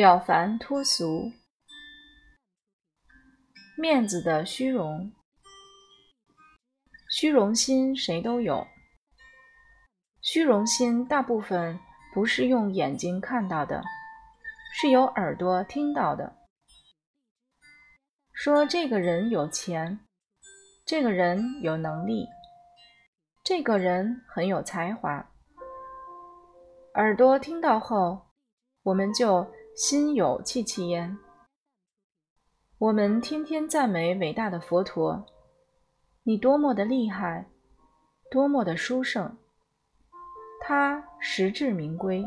了凡脱俗，面子的虚荣，虚荣心谁都有。虚荣心大部分不是用眼睛看到的，是由耳朵听到的。说这个人有钱，这个人有能力，这个人很有才华。耳朵听到后，我们就。心有戚戚焉。我们天天赞美伟大的佛陀，你多么的厉害，多么的殊胜。他实至名归。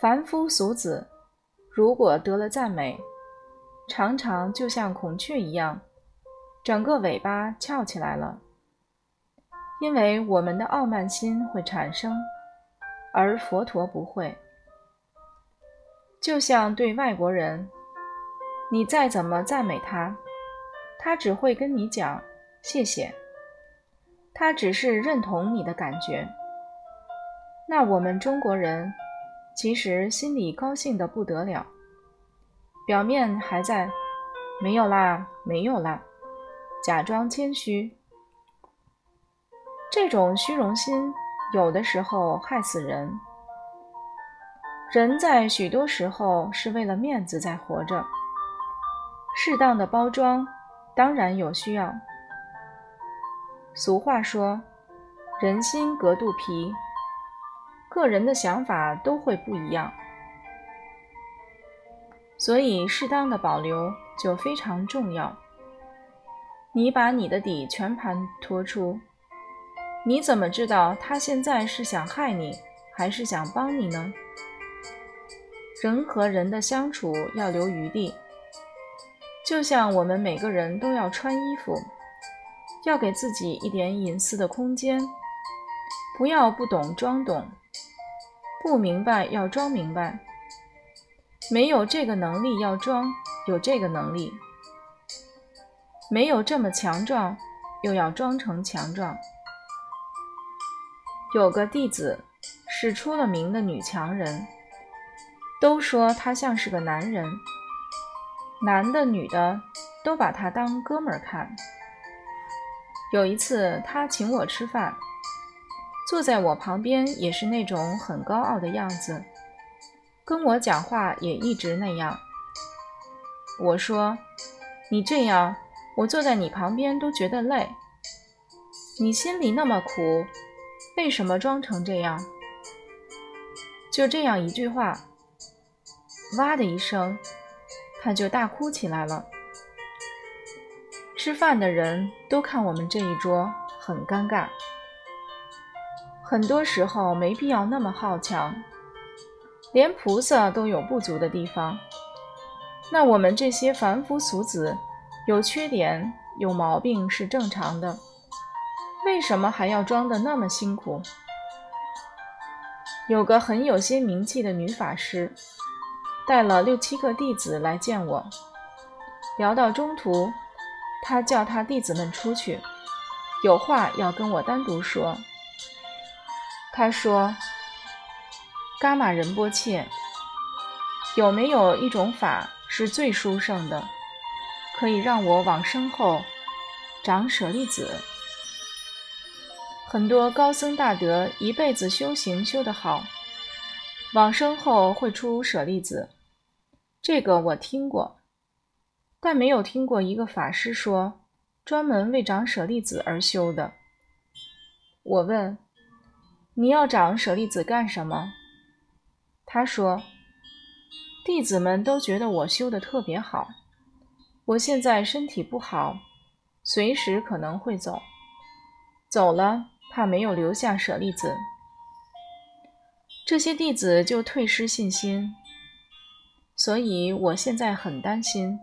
凡夫俗子，如果得了赞美，常常就像孔雀一样，整个尾巴翘起来了，因为我们的傲慢心会产生，而佛陀不会。就像对外国人，你再怎么赞美他，他只会跟你讲谢谢，他只是认同你的感觉。那我们中国人其实心里高兴的不得了，表面还在没有啦，没有啦，假装谦虚。这种虚荣心有的时候害死人。人在许多时候是为了面子在活着，适当的包装当然有需要。俗话说：“人心隔肚皮”，个人的想法都会不一样，所以适当的保留就非常重要。你把你的底全盘托出，你怎么知道他现在是想害你，还是想帮你呢？人和人的相处要留余地，就像我们每个人都要穿衣服，要给自己一点隐私的空间，不要不懂装懂，不明白要装明白，没有这个能力要装有这个能力，没有这么强壮又要装成强壮。有个弟子是出了名的女强人。都说他像是个男人，男的女的都把他当哥们儿看。有一次他请我吃饭，坐在我旁边也是那种很高傲的样子，跟我讲话也一直那样。我说：“你这样，我坐在你旁边都觉得累。你心里那么苦，为什么装成这样？”就这样一句话。哇的一声，他就大哭起来了。吃饭的人都看我们这一桌很尴尬。很多时候没必要那么好强，连菩萨都有不足的地方，那我们这些凡夫俗子有缺点有毛病是正常的，为什么还要装的那么辛苦？有个很有些名气的女法师。带了六七个弟子来见我，聊到中途，他叫他弟子们出去，有话要跟我单独说。他说：“伽玛仁波切，有没有一种法是最殊胜的，可以让我往生后长舍利子？很多高僧大德一辈子修行修得好，往生后会出舍利子。”这个我听过，但没有听过一个法师说专门为长舍利子而修的。我问：“你要长舍利子干什么？”他说：“弟子们都觉得我修的特别好，我现在身体不好，随时可能会走，走了怕没有留下舍利子，这些弟子就退失信心。”所以我现在很担心，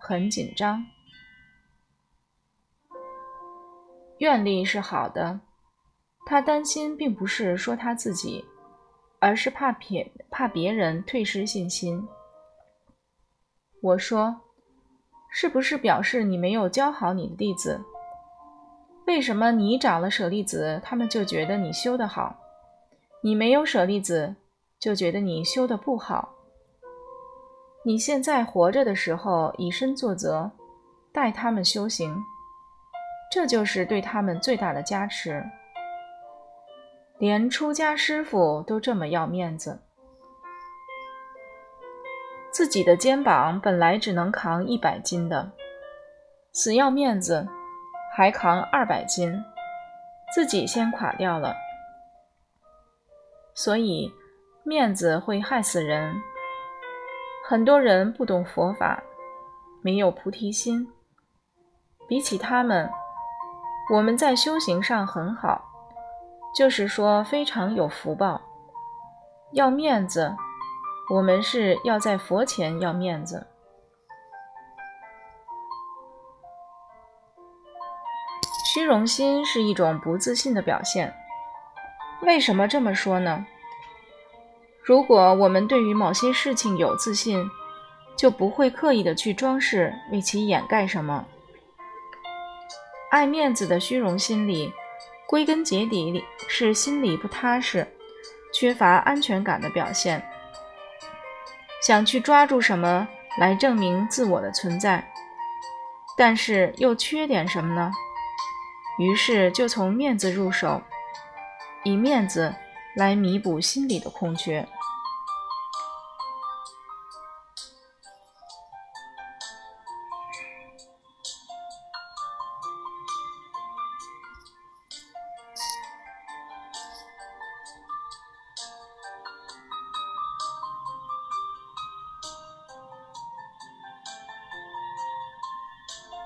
很紧张。愿力是好的，他担心并不是说他自己，而是怕别怕别人退失信心。我说，是不是表示你没有教好你的弟子？为什么你长了舍利子，他们就觉得你修得好？你没有舍利子，就觉得你修的不好。你现在活着的时候以身作则，带他们修行，这就是对他们最大的加持。连出家师傅都这么要面子，自己的肩膀本来只能扛一百斤的，死要面子，还扛二百斤，自己先垮掉了。所以，面子会害死人。很多人不懂佛法，没有菩提心。比起他们，我们在修行上很好，就是说非常有福报。要面子，我们是要在佛前要面子。虚荣心是一种不自信的表现。为什么这么说呢？如果我们对于某些事情有自信，就不会刻意的去装饰，为其掩盖什么。爱面子的虚荣心理，归根结底是心里不踏实、缺乏安全感的表现。想去抓住什么来证明自我的存在，但是又缺点什么呢？于是就从面子入手，以面子来弥补心里的空缺。